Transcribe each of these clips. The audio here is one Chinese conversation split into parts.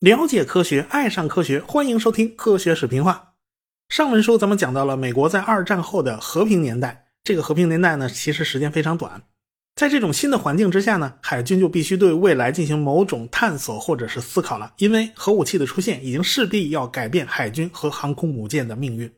了解科学，爱上科学，欢迎收听《科学视频化》。上文书咱们讲到了美国在二战后的和平年代，这个和平年代呢，其实时间非常短。在这种新的环境之下呢，海军就必须对未来进行某种探索或者是思考了，因为核武器的出现已经势必要改变海军和航空母舰的命运。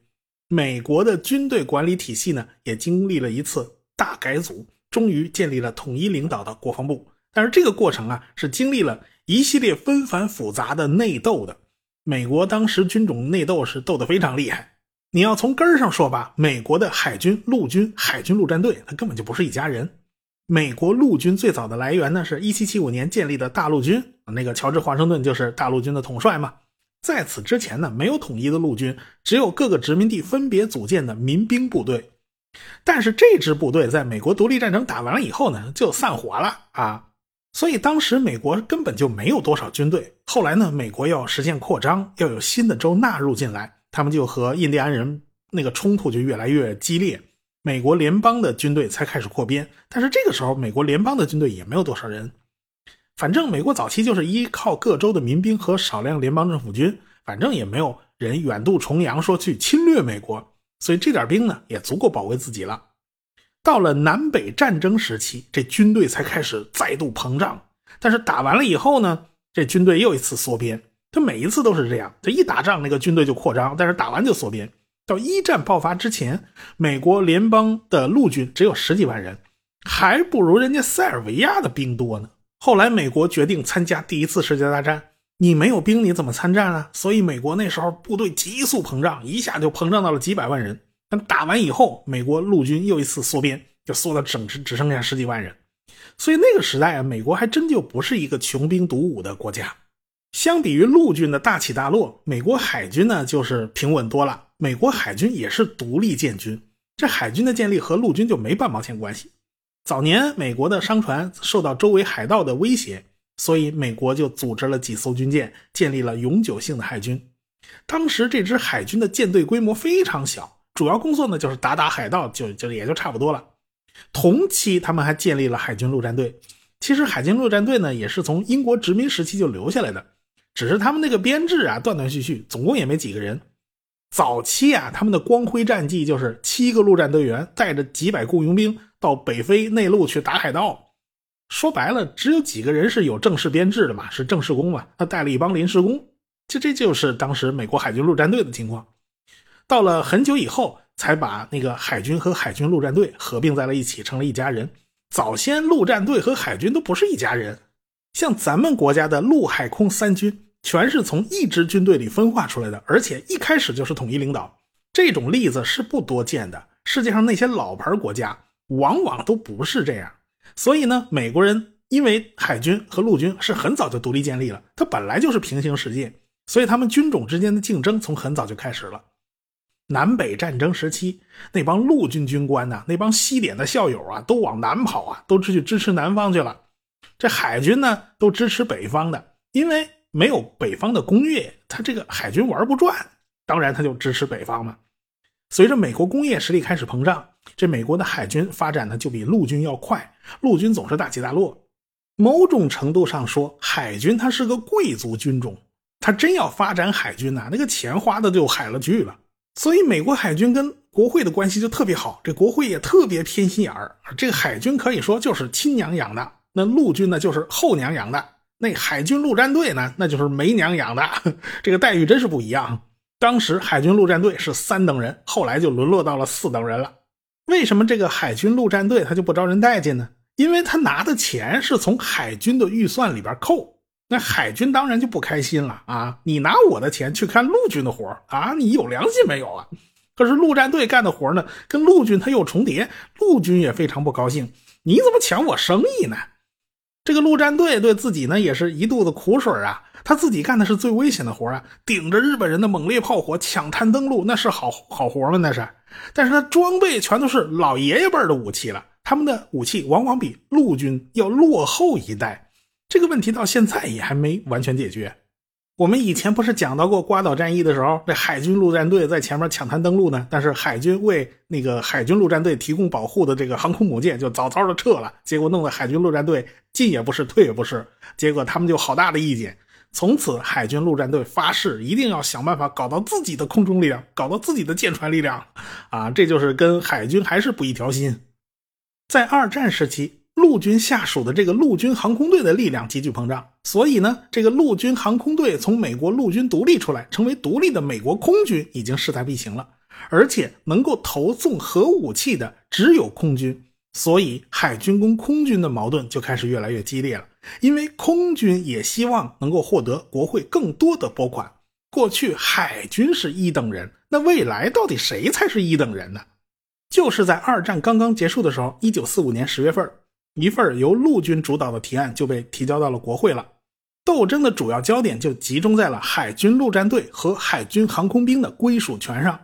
美国的军队管理体系呢，也经历了一次大改组，终于建立了统一领导的国防部。但是这个过程啊，是经历了。一系列纷繁复杂的内斗的，美国当时军种内斗是斗得非常厉害。你要从根儿上说吧，美国的海军、陆军、海军陆战队，它根本就不是一家人。美国陆军最早的来源呢，是一七七五年建立的大陆军，那个乔治华盛顿就是大陆军的统帅嘛。在此之前呢，没有统一的陆军，只有各个殖民地分别组建的民兵部队。但是这支部队在美国独立战争打完了以后呢，就散伙了啊。所以当时美国根本就没有多少军队。后来呢，美国要实现扩张，要有新的州纳入进来，他们就和印第安人那个冲突就越来越激烈。美国联邦的军队才开始扩编，但是这个时候美国联邦的军队也没有多少人。反正美国早期就是依靠各州的民兵和少量联邦政府军，反正也没有人远渡重洋说去侵略美国，所以这点兵呢也足够保卫自己了。到了南北战争时期，这军队才开始再度膨胀。但是打完了以后呢，这军队又一次缩编。他每一次都是这样，这一打仗那个军队就扩张，但是打完就缩编。到一战爆发之前，美国联邦的陆军只有十几万人，还不如人家塞尔维亚的兵多呢。后来美国决定参加第一次世界大战，你没有兵你怎么参战啊？所以美国那时候部队急速膨胀，一下就膨胀到了几百万人。但打完以后，美国陆军又一次缩编，就缩到整只只剩下十几万人。所以那个时代啊，美国还真就不是一个穷兵黩武的国家。相比于陆军的大起大落，美国海军呢就是平稳多了。美国海军也是独立建军，这海军的建立和陆军就没半毛钱关系。早年美国的商船受到周围海盗的威胁，所以美国就组织了几艘军舰，建立了永久性的海军。当时这支海军的舰队规模非常小。主要工作呢，就是打打海盗，就就也就差不多了。同期，他们还建立了海军陆战队。其实，海军陆战队呢，也是从英国殖民时期就留下来的，只是他们那个编制啊，断断续续，总共也没几个人。早期啊，他们的光辉战绩就是七个陆战队员带着几百雇佣兵到北非内陆去打海盗。说白了，只有几个人是有正式编制的嘛，是正式工嘛，他带了一帮临时工。这这就是当时美国海军陆战队的情况。到了很久以后，才把那个海军和海军陆战队合并在了一起，成了一家人。早先陆战队和海军都不是一家人，像咱们国家的陆海空三军，全是从一支军队里分化出来的，而且一开始就是统一领导。这种例子是不多见的。世界上那些老牌国家往往都不是这样。所以呢，美国人因为海军和陆军是很早就独立建立了，它本来就是平行世界，所以他们军种之间的竞争从很早就开始了。南北战争时期，那帮陆军军官呢，那帮西点的校友啊，都往南跑啊，都去支持南方去了。这海军呢，都支持北方的，因为没有北方的工业，他这个海军玩不转。当然，他就支持北方嘛。随着美国工业实力开始膨胀，这美国的海军发展呢，就比陆军要快。陆军总是大起大落。某种程度上说，海军它是个贵族军种，他真要发展海军呐，那个钱花的就海了去了。所以，美国海军跟国会的关系就特别好，这国会也特别偏心眼儿。这个海军可以说就是亲娘养的，那陆军呢就是后娘养的，那海军陆战队呢那就是没娘养的，这个待遇真是不一样。当时海军陆战队是三等人，后来就沦落到了四等人了。为什么这个海军陆战队他就不招人待见呢？因为他拿的钱是从海军的预算里边扣。那海军当然就不开心了啊！你拿我的钱去看陆军的活啊？你有良心没有啊？可是陆战队干的活呢，跟陆军他又重叠，陆军也非常不高兴。你怎么抢我生意呢？这个陆战队对自己呢也是一肚子苦水啊！他自己干的是最危险的活啊，顶着日本人的猛烈炮火抢滩登陆，那是好好活吗？那是。但是他装备全都是老爷爷辈的武器了，他们的武器往往比陆军要落后一代。这个问题到现在也还没完全解决。我们以前不是讲到过瓜岛战役的时候，这海军陆战队在前面抢滩登陆呢，但是海军为那个海军陆战队提供保护的这个航空母舰就早早的撤了，结果弄得海军陆战队进也不是，退也不是，结果他们就好大的意见。从此，海军陆战队发誓一定要想办法搞到自己的空中力量，搞到自己的舰船力量，啊，这就是跟海军还是不一条心。在二战时期。陆军下属的这个陆军航空队的力量急剧膨胀，所以呢，这个陆军航空队从美国陆军独立出来，成为独立的美国空军已经势在必行了。而且能够投送核武器的只有空军，所以海军跟空军的矛盾就开始越来越激烈了。因为空军也希望能够获得国会更多的拨款。过去海军是一等人，那未来到底谁才是一等人呢？就是在二战刚刚结束的时候，一九四五年十月份。一份由陆军主导的提案就被提交到了国会了，斗争的主要焦点就集中在了海军陆战队和海军航空兵的归属权上。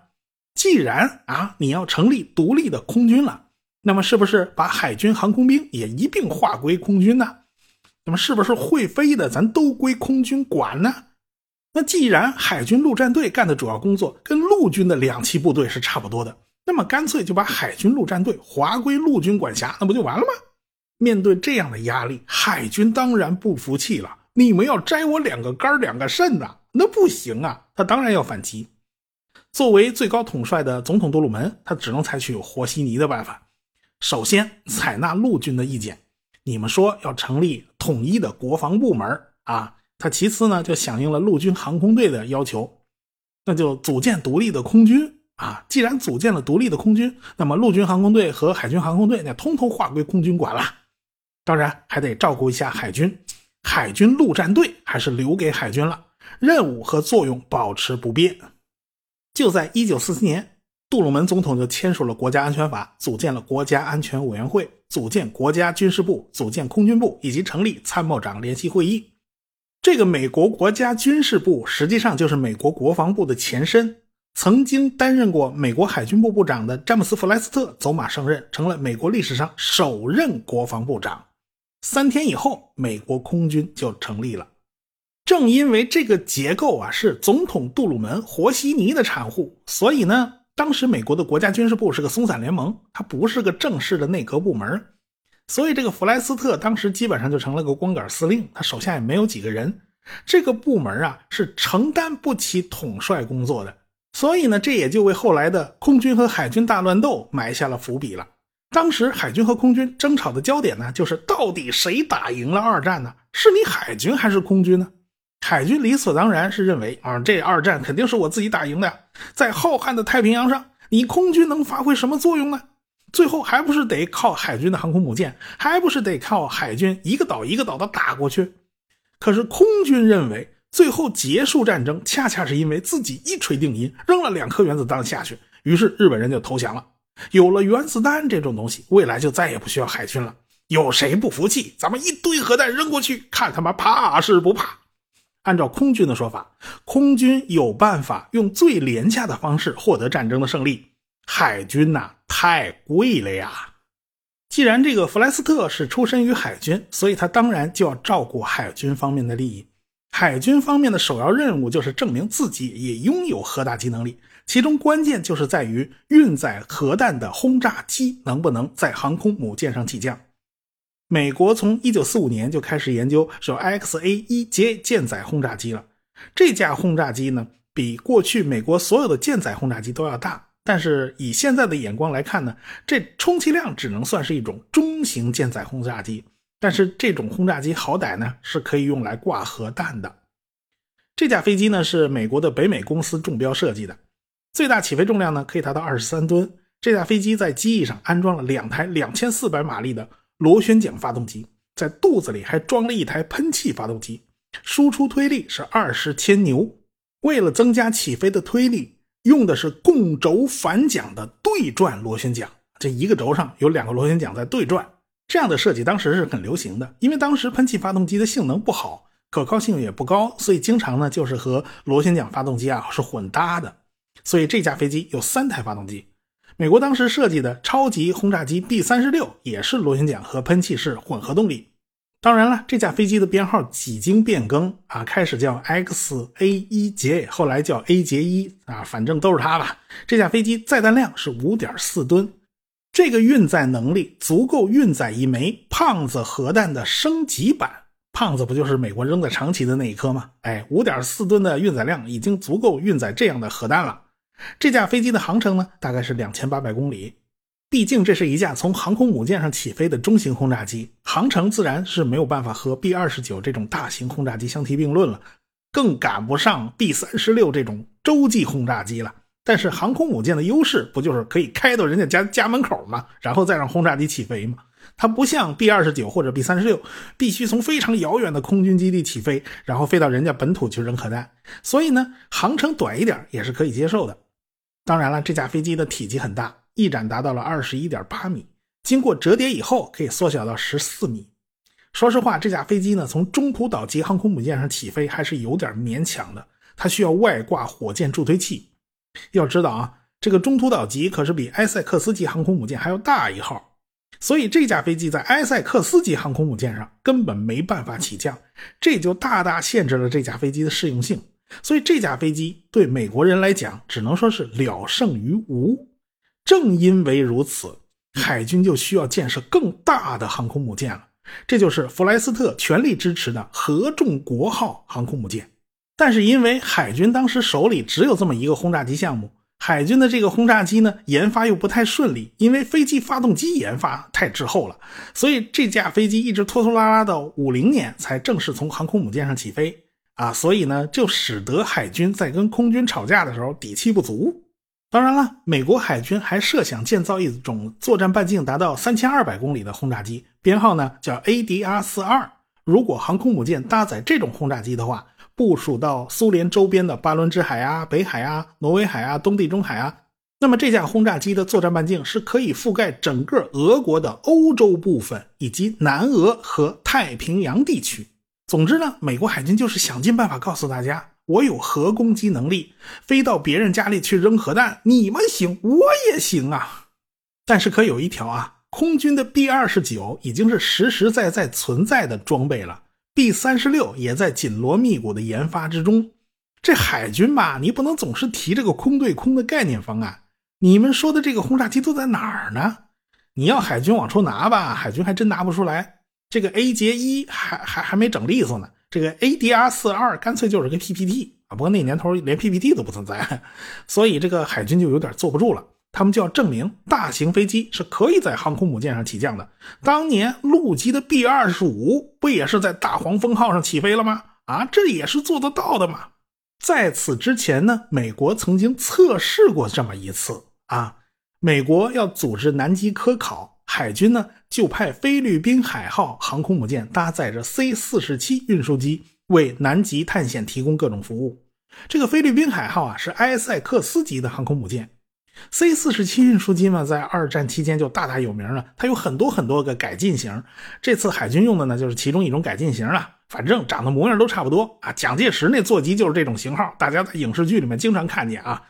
既然啊你要成立独立的空军了，那么是不是把海军航空兵也一并划归空军呢？那么是不是会飞的咱都归空军管呢？那既然海军陆战队干的主要工作跟陆军的两栖部队是差不多的，那么干脆就把海军陆战队划归陆军管辖，那不就完了吗？面对这样的压力，海军当然不服气了。你们要摘我两个肝两个肾呐？那不行啊！他当然要反击。作为最高统帅的总统杜鲁门，他只能采取和稀泥的办法。首先采纳陆军的意见，你们说要成立统一的国防部门啊。他其次呢，就响应了陆军航空队的要求，那就组建独立的空军啊。既然组建了独立的空军，那么陆军航空队和海军航空队那通通划归空军管了。当然还得照顾一下海军，海军陆战队还是留给海军了，任务和作用保持不变。就在一九四四年，杜鲁门总统就签署了国家安全法，组建了国家安全委员会，组建国家军事部，组建空军部，以及成立参谋长联席会议。这个美国国家军事部实际上就是美国国防部的前身。曾经担任过美国海军部部长的詹姆斯·弗莱斯特走马上任，成了美国历史上首任国防部长。三天以后，美国空军就成立了。正因为这个结构啊是总统杜鲁门和稀泥的产物，所以呢，当时美国的国家军事部是个松散联盟，它不是个正式的内阁部门。所以这个弗莱斯特当时基本上就成了个光杆司令，他手下也没有几个人。这个部门啊是承担不起统帅工作的，所以呢，这也就为后来的空军和海军大乱斗埋下了伏笔了。当时海军和空军争吵的焦点呢，就是到底谁打赢了二战呢？是你海军还是空军呢？海军理所当然是认为啊，这二战肯定是我自己打赢的。在浩瀚的太平洋上，你空军能发挥什么作用呢？最后还不是得靠海军的航空母舰，还不是得靠海军一个岛一个岛的打过去？可是空军认为，最后结束战争，恰恰是因为自己一锤定音，扔了两颗原子弹下去，于是日本人就投降了。有了原子弹这种东西，未来就再也不需要海军了。有谁不服气？咱们一堆核弹扔过去，看他妈怕是不怕？按照空军的说法，空军有办法用最廉价的方式获得战争的胜利。海军呐，太贵了呀！既然这个弗莱斯特是出身于海军，所以他当然就要照顾海军方面的利益。海军方面的首要任务就是证明自己也拥有核打击能力。其中关键就是在于运载核弹的轰炸机能不能在航空母舰上起降。美国从1945年就开始研究是 IXA-1 舰舰载轰炸机了。这架轰炸机呢，比过去美国所有的舰载轰炸机都要大，但是以现在的眼光来看呢，这充其量只能算是一种中型舰载轰炸机。但是这种轰炸机好歹呢是可以用来挂核弹的。这架飞机呢是美国的北美公司中标设计的。最大起飞重量呢可以达到二十三吨。这架飞机在机翼上安装了两台两千四百马力的螺旋桨发动机，在肚子里还装了一台喷气发动机，输出推力是二十千牛。为了增加起飞的推力，用的是共轴反桨的对转螺旋桨，这一个轴上有两个螺旋桨在对转。这样的设计当时是很流行的，因为当时喷气发动机的性能不好，可靠性也不高，所以经常呢就是和螺旋桨发动机啊是混搭的。所以这架飞机有三台发动机，美国当时设计的超级轰炸机 B 三十六也是螺旋桨和喷气式混合动力。当然了，这架飞机的编号几经变更啊，开始叫 X A 一节，后来叫 A 节一啊，反正都是它吧。这架飞机载弹量是五点四吨，这个运载能力足够运载一枚胖子核弹的升级版。胖子不就是美国扔在长崎的那一颗吗？哎，五点四吨的运载量已经足够运载这样的核弹了。这架飞机的航程呢，大概是两千八百公里。毕竟这是一架从航空母舰上起飞的中型轰炸机，航程自然是没有办法和 B 二十九这种大型轰炸机相提并论了，更赶不上 B 三十六这种洲际轰炸机了。但是航空母舰的优势不就是可以开到人家家家门口吗？然后再让轰炸机起飞吗？它不像 B 二十九或者 B 三十六，必须从非常遥远的空军基地起飞，然后飞到人家本土去扔核弹。所以呢，航程短一点也是可以接受的。当然了，这架飞机的体积很大。翼展达到了二十一点八米，经过折叠以后可以缩小到十四米。说实话，这架飞机呢，从中途岛级航空母舰上起飞还是有点勉强的。它需要外挂火箭助推器。要知道啊，这个中途岛级可是比埃塞克斯级航空母舰还要大一号，所以这架飞机在埃塞克斯级航空母舰上根本没办法起降，这就大大限制了这架飞机的适用性。所以这架飞机对美国人来讲，只能说是了胜于无。正因为如此，海军就需要建设更大的航空母舰了。这就是弗莱斯特全力支持的合众国号航空母舰。但是因为海军当时手里只有这么一个轰炸机项目，海军的这个轰炸机呢研发又不太顺利，因为飞机发动机研发太滞后了，所以这架飞机一直拖拖拉拉到五零年才正式从航空母舰上起飞啊。所以呢，就使得海军在跟空军吵架的时候底气不足。当然了，美国海军还设想建造一种作战半径达到三千二百公里的轰炸机，编号呢叫 ADR-42。如果航空母舰搭载这种轰炸机的话，部署到苏联周边的巴伦支海啊、北海啊、挪威海啊、东地中海啊，那么这架轰炸机的作战半径是可以覆盖整个俄国的欧洲部分以及南俄和太平洋地区。总之呢，美国海军就是想尽办法告诉大家。我有核攻击能力，飞到别人家里去扔核弹，你们行，我也行啊。但是可有一条啊，空军的 B 二十九已经是实实在在存在的装备了，B 三十六也在紧锣密鼓的研发之中。这海军吧，你不能总是提这个空对空的概念方案。你们说的这个轰炸机都在哪儿呢？你要海军往出拿吧，海军还真拿不出来。这个 A 节一还还还没整利索呢。这个 ADR 四二干脆就是个 PPT 啊，不过那年头连 PPT 都不存在，所以这个海军就有点坐不住了。他们就要证明大型飞机是可以在航空母舰上起降的。当年陆基的 B 二十五不也是在大黄蜂号上起飞了吗？啊，这也是做得到的嘛。在此之前呢，美国曾经测试过这么一次啊，美国要组织南极科考。海军呢，就派菲律宾海号航空母舰搭载着 C 四十七运输机，为南极探险提供各种服务。这个菲律宾海号啊，是埃塞克斯级的航空母舰。C 四十七运输机嘛，在二战期间就大大有名了。它有很多很多个改进型，这次海军用的呢，就是其中一种改进型了。反正长得模样都差不多啊。蒋介石那座机就是这种型号，大家在影视剧里面经常看见啊。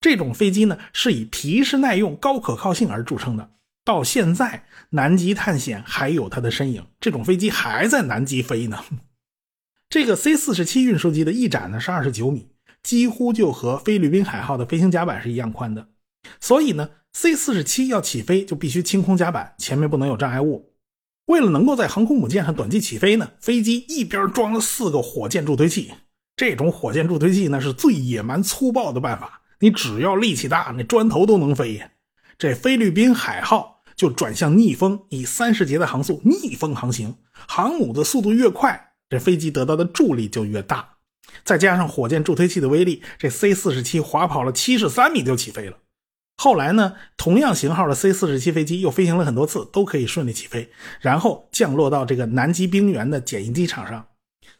这种飞机呢，是以皮实耐用、高可靠性而著称的。到现在，南极探险还有它的身影，这种飞机还在南极飞呢。这个 C 四十七运输机的翼展呢是二十九米，几乎就和菲律宾海号的飞行甲板是一样宽的。所以呢，C 四十七要起飞就必须清空甲板，前面不能有障碍物。为了能够在航空母舰上短期起飞呢，飞机一边装了四个火箭助推器。这种火箭助推器呢是最野蛮粗暴的办法，你只要力气大，那砖头都能飞。这菲律宾海号就转向逆风，以三十节的航速逆风航行。航母的速度越快，这飞机得到的助力就越大。再加上火箭助推器的威力，这 C 四十七滑跑了七十三米就起飞了。后来呢，同样型号的 C 四十七飞机又飞行了很多次，都可以顺利起飞，然后降落到这个南极冰原的简易机场上，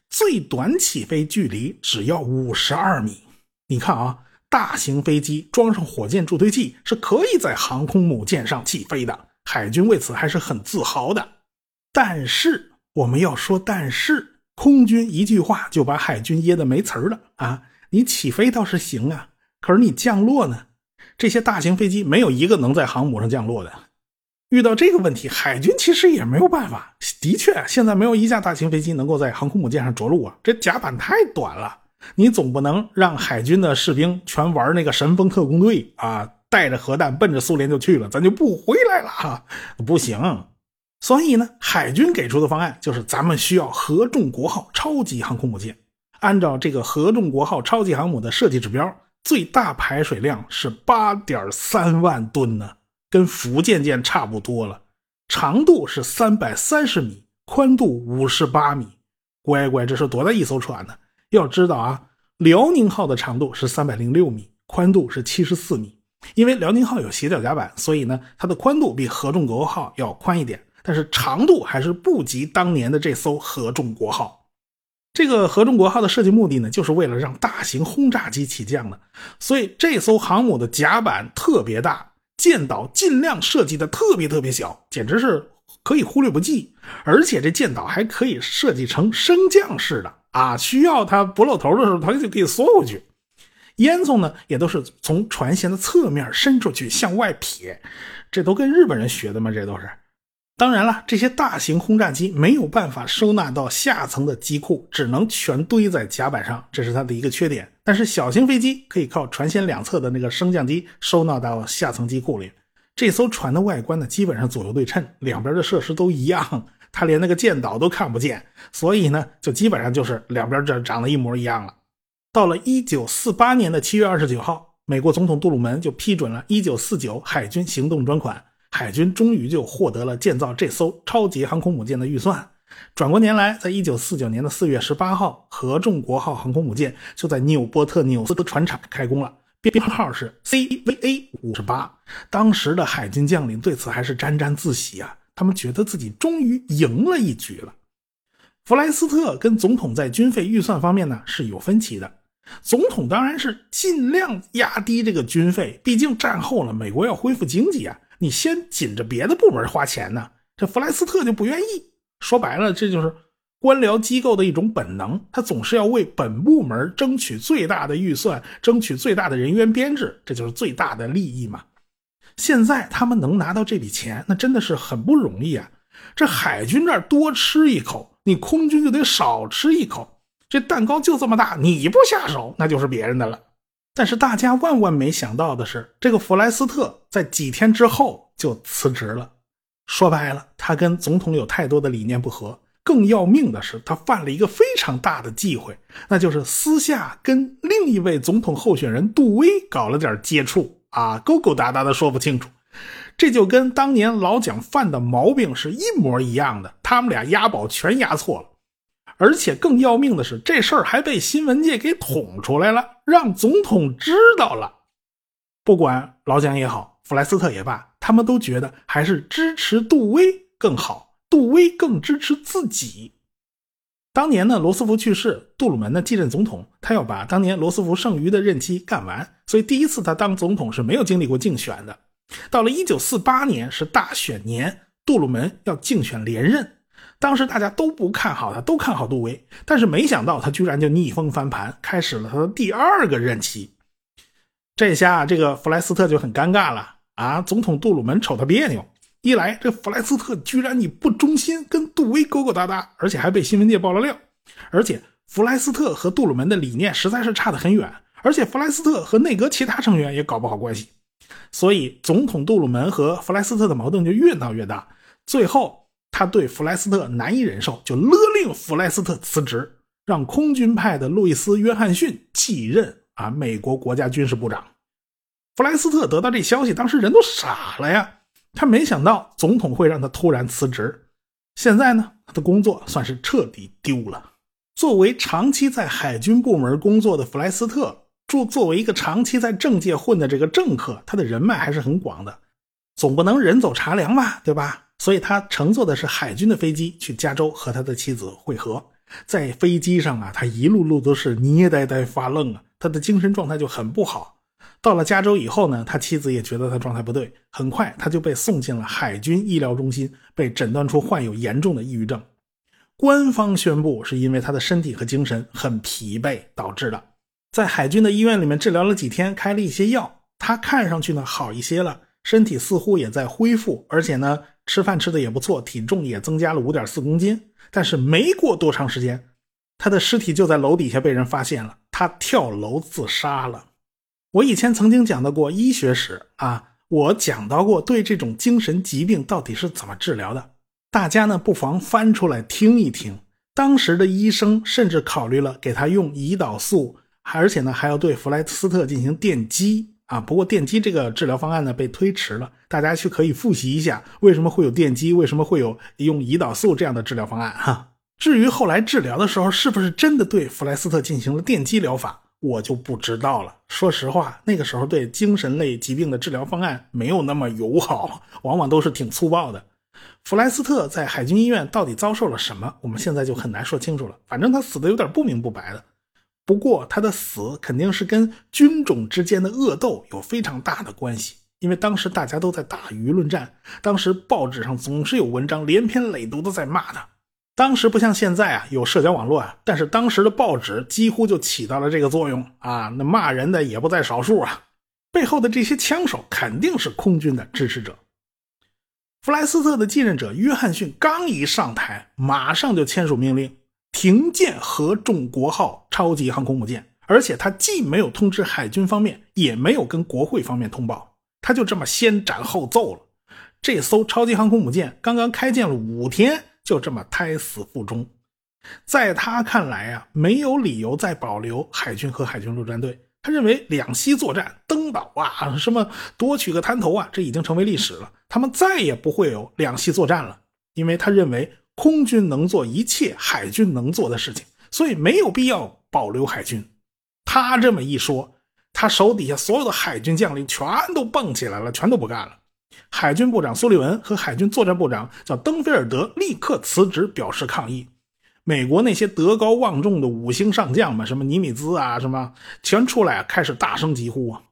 最短起飞距离只要五十二米。你看啊。大型飞机装上火箭助推器是可以在航空母舰上起飞的，海军为此还是很自豪的。但是我们要说，但是空军一句话就把海军噎得没词儿了啊！你起飞倒是行啊，可是你降落呢？这些大型飞机没有一个能在航母上降落的。遇到这个问题，海军其实也没有办法。的确，现在没有一架大型飞机能够在航空母舰上着陆啊，这甲板太短了。你总不能让海军的士兵全玩那个神风特工队啊，带着核弹奔着苏联就去了，咱就不回来了哈，不行。所以呢，海军给出的方案就是咱们需要合众国号超级航空母舰。按照这个合众国号超级航母的设计指标，最大排水量是八点三万吨呢，跟福建舰差不多了。长度是三百三十米，宽度五十八米。乖乖，这是多大一艘船呢？要知道啊，辽宁号的长度是三百零六米，宽度是七十四米。因为辽宁号有斜角甲板，所以呢，它的宽度比合众国号要宽一点，但是长度还是不及当年的这艘合众国号。这个合众国号的设计目的呢，就是为了让大型轰炸机起降的，所以这艘航母的甲板特别大，舰岛尽量设计的特别特别小，简直是可以忽略不计。而且这舰岛还可以设计成升降式的啊，需要它不露头的时候，它就可以缩回去。烟囱呢，也都是从船舷的侧面伸出去向外撇，这都跟日本人学的吗？这都是。当然了，这些大型轰炸机没有办法收纳到下层的机库，只能全堆在甲板上，这是它的一个缺点。但是小型飞机可以靠船舷两侧的那个升降机收纳到下层机库里。这艘船的外观呢，基本上左右对称，两边的设施都一样，他连那个舰岛都看不见，所以呢，就基本上就是两边这长得一模一样了。到了一九四八年的七月二十九号，美国总统杜鲁门就批准了一九四九海军行动专款。海军终于就获得了建造这艘超级航空母舰的预算。转过年来，在一九四九年的四月十八号，合众国号航空母舰就在纽波特纽斯的船厂开工了，编号是 CVA 五十八。当时的海军将领对此还是沾沾自喜啊，他们觉得自己终于赢了一局了。弗莱斯特跟总统在军费预算方面呢是有分歧的，总统当然是尽量压低这个军费，毕竟战后了，美国要恢复经济啊。你先紧着别的部门花钱呢，这弗莱斯特就不愿意。说白了，这就是官僚机构的一种本能，他总是要为本部门争取最大的预算，争取最大的人员编制，这就是最大的利益嘛。现在他们能拿到这笔钱，那真的是很不容易啊。这海军这儿多吃一口，你空军就得少吃一口。这蛋糕就这么大，你不下手，那就是别人的了。但是大家万万没想到的是，这个弗莱斯特在几天之后就辞职了。说白了，他跟总统有太多的理念不合。更要命的是，他犯了一个非常大的忌讳，那就是私下跟另一位总统候选人杜威搞了点接触啊，勾勾搭搭的说不清楚。这就跟当年老蒋犯的毛病是一模一样的，他们俩押宝全押错了。而且更要命的是，这事儿还被新闻界给捅出来了，让总统知道了。不管老蒋也好，弗莱斯特也罢，他们都觉得还是支持杜威更好，杜威更支持自己。当年呢，罗斯福去世，杜鲁门呢继任总统，他要把当年罗斯福剩余的任期干完，所以第一次他当总统是没有经历过竞选的。到了1948年是大选年，杜鲁门要竞选连任。当时大家都不看好他，都看好杜威，但是没想到他居然就逆风翻盘，开始了他的第二个任期。这下这个弗莱斯特就很尴尬了啊！总统杜鲁门瞅他别扭，一来这弗莱斯特居然你不忠心，跟杜威勾勾搭搭，而且还被新闻界爆了料。而且弗莱斯特和杜鲁门的理念实在是差得很远，而且弗莱斯特和内阁其他成员也搞不好关系，所以总统杜鲁门和弗莱斯特的矛盾就越闹越大，最后。他对弗莱斯特难以忍受，就勒令弗莱斯特辞职，让空军派的路易斯·约翰逊继任啊美国国家军事部长。弗莱斯特得到这消息，当时人都傻了呀！他没想到总统会让他突然辞职。现在呢，他的工作算是彻底丢了。作为长期在海军部门工作的弗莱斯特，作作为一个长期在政界混的这个政客，他的人脉还是很广的，总不能人走茶凉吧，对吧？所以他乘坐的是海军的飞机去加州和他的妻子会合。在飞机上啊，他一路路都是捏呆呆发愣啊，他的精神状态就很不好。到了加州以后呢，他妻子也觉得他状态不对，很快他就被送进了海军医疗中心，被诊断出患有严重的抑郁症。官方宣布是因为他的身体和精神很疲惫导致的。在海军的医院里面治疗了几天，开了一些药，他看上去呢好一些了。身体似乎也在恢复，而且呢，吃饭吃的也不错，体重也增加了五点四公斤。但是没过多长时间，他的尸体就在楼底下被人发现了，他跳楼自杀了。我以前曾经讲到过医学史啊，我讲到过对这种精神疾病到底是怎么治疗的，大家呢不妨翻出来听一听。当时的医生甚至考虑了给他用胰岛素，而且呢还要对弗莱斯特进行电击。啊，不过电击这个治疗方案呢被推迟了，大家去可以复习一下为什么会有电击，为什么会有用胰岛素这样的治疗方案哈。至于后来治疗的时候是不是真的对弗莱斯特进行了电击疗法，我就不知道了。说实话，那个时候对精神类疾病的治疗方案没有那么友好，往往都是挺粗暴的。弗莱斯特在海军医院到底遭受了什么，我们现在就很难说清楚了。反正他死的有点不明不白的。不过他的死肯定是跟军种之间的恶斗有非常大的关系，因为当时大家都在打舆论战，当时报纸上总是有文章连篇累牍的在骂他。当时不像现在啊，有社交网络啊，但是当时的报纸几乎就起到了这个作用啊，那骂人的也不在少数啊。背后的这些枪手肯定是空军的支持者。弗莱斯特的继任者约翰逊刚一上台，马上就签署命令。停建合众国号超级航空母舰，而且他既没有通知海军方面，也没有跟国会方面通报，他就这么先斩后奏了。这艘超级航空母舰刚刚开建了五天，就这么胎死腹中。在他看来啊，没有理由再保留海军和海军陆战队。他认为两栖作战、登岛啊，什么夺取个滩头啊，这已经成为历史了。他们再也不会有两栖作战了，因为他认为。空军能做一切海军能做的事情，所以没有必要保留海军。他这么一说，他手底下所有的海军将领全都蹦起来了，全都不干了。海军部长苏利文和海军作战部长叫登菲尔德立刻辞职，表示抗议。美国那些德高望重的五星上将们，什么尼米兹啊，什么全出来开始大声疾呼啊。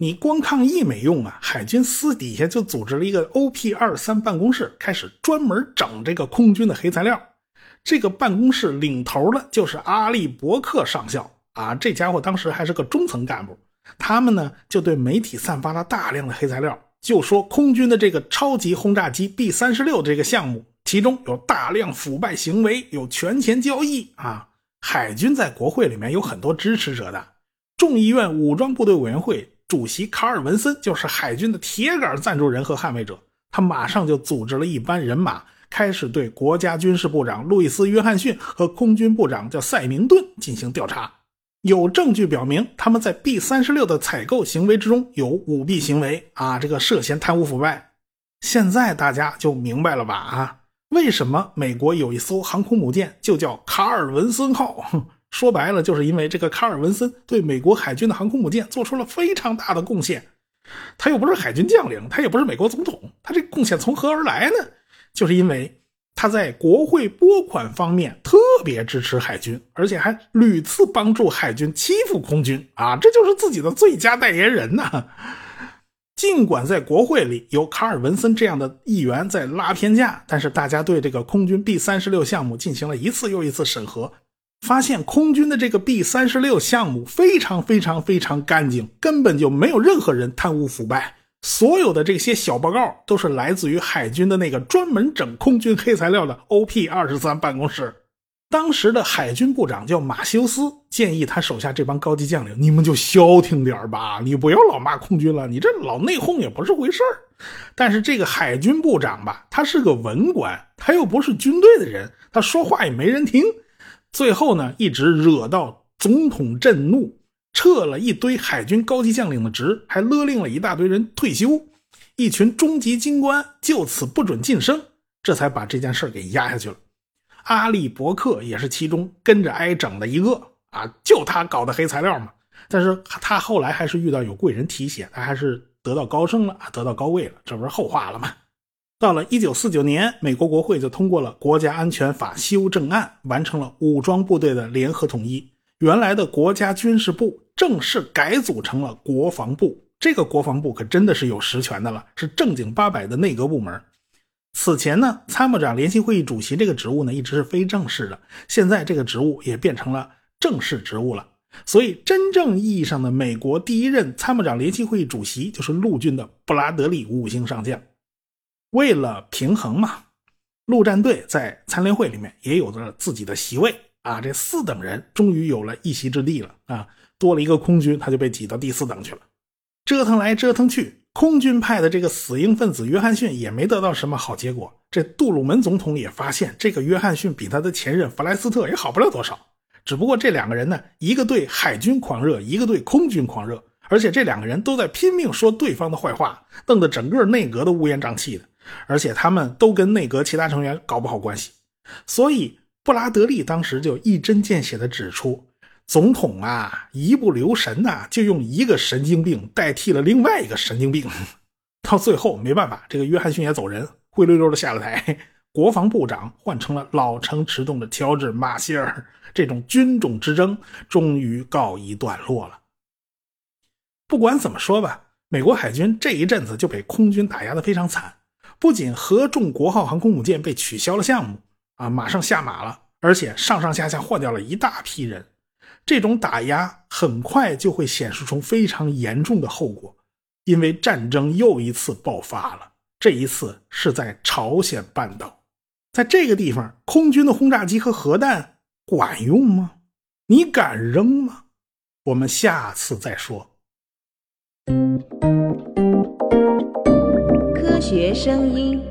你光抗议没用啊！海军私底下就组织了一个 OP 二三办公室，开始专门整这个空军的黑材料。这个办公室领头的就是阿利伯克上校啊，这家伙当时还是个中层干部。他们呢就对媒体散发了大量的黑材料，就说空军的这个超级轰炸机 B 三十六这个项目，其中有大量腐败行为，有权钱交易啊。海军在国会里面有很多支持者的，众议院武装部队委员会。主席卡尔文森就是海军的铁杆赞助人和捍卫者，他马上就组织了一班人马，开始对国家军事部长路易斯·约翰逊和空军部长叫塞明顿进行调查。有证据表明，他们在 B 三十六的采购行为之中有舞弊行为啊，这个涉嫌贪污腐败。现在大家就明白了吧？啊，为什么美国有一艘航空母舰就叫卡尔文森号？说白了，就是因为这个卡尔文森对美国海军的航空母舰做出了非常大的贡献。他又不是海军将领，他也不是美国总统，他这贡献从何而来呢？就是因为他在国会拨款方面特别支持海军，而且还屡次帮助海军欺负空军啊！这就是自己的最佳代言人呐。尽管在国会里有卡尔文森这样的议员在拉偏架，但是大家对这个空军 B 三十六项目进行了一次又一次审核。发现空军的这个 B 三十六项目非常非常非常干净，根本就没有任何人贪污腐败。所有的这些小报告都是来自于海军的那个专门整空军黑材料的 OP 二十三办公室。当时的海军部长叫马修斯，建议他手下这帮高级将领：“你们就消停点吧，你不要老骂空军了，你这老内讧也不是回事儿。”但是这个海军部长吧，他是个文官，他又不是军队的人，他说话也没人听。最后呢，一直惹到总统震怒，撤了一堆海军高级将领的职，还勒令了一大堆人退休，一群中级军官就此不准晋升，这才把这件事给压下去了。阿利伯克也是其中跟着挨整的一个啊，就他搞的黑材料嘛。但是他后来还是遇到有贵人提携，他还是得到高升了，得到高位了，这不是后话了吗？到了一九四九年，美国国会就通过了《国家安全法》修正案，完成了武装部队的联合统一。原来的国家军事部正式改组成了国防部。这个国防部可真的是有实权的了，是正经八百的内阁部门。此前呢，参谋长联席会议主席这个职务呢，一直是非正式的。现在这个职务也变成了正式职务了。所以，真正意义上的美国第一任参谋长联席会议主席就是陆军的布拉德利五星上将。为了平衡嘛，陆战队在参联会里面也有着自己的席位啊。这四等人终于有了一席之地了啊，多了一个空军，他就被挤到第四等去了。折腾来折腾去，空军派的这个死硬分子约翰逊也没得到什么好结果。这杜鲁门总统也发现，这个约翰逊比他的前任弗莱斯特也好不了多少。只不过这两个人呢，一个对海军狂热，一个对空军狂热，而且这两个人都在拼命说对方的坏话，弄得整个内阁都乌烟瘴气的。而且他们都跟内阁其他成员搞不好关系，所以布拉德利当时就一针见血地指出。总统啊，一不留神呐，就用一个神经病代替了另外一个神经病，到最后没办法，这个约翰逊也走人，灰溜溜的下了台，国防部长换成了老成持重的乔治·马歇尔，这种军种之争终于告一段落了。不管怎么说吧，美国海军这一阵子就被空军打压的非常惨，不仅合众国号航空母舰被取消了项目啊，马上下马了，而且上上下下换掉了一大批人。这种打压很快就会显示出非常严重的后果，因为战争又一次爆发了。这一次是在朝鲜半岛，在这个地方，空军的轰炸机和核弹管用吗？你敢扔吗？我们下次再说。科学声音。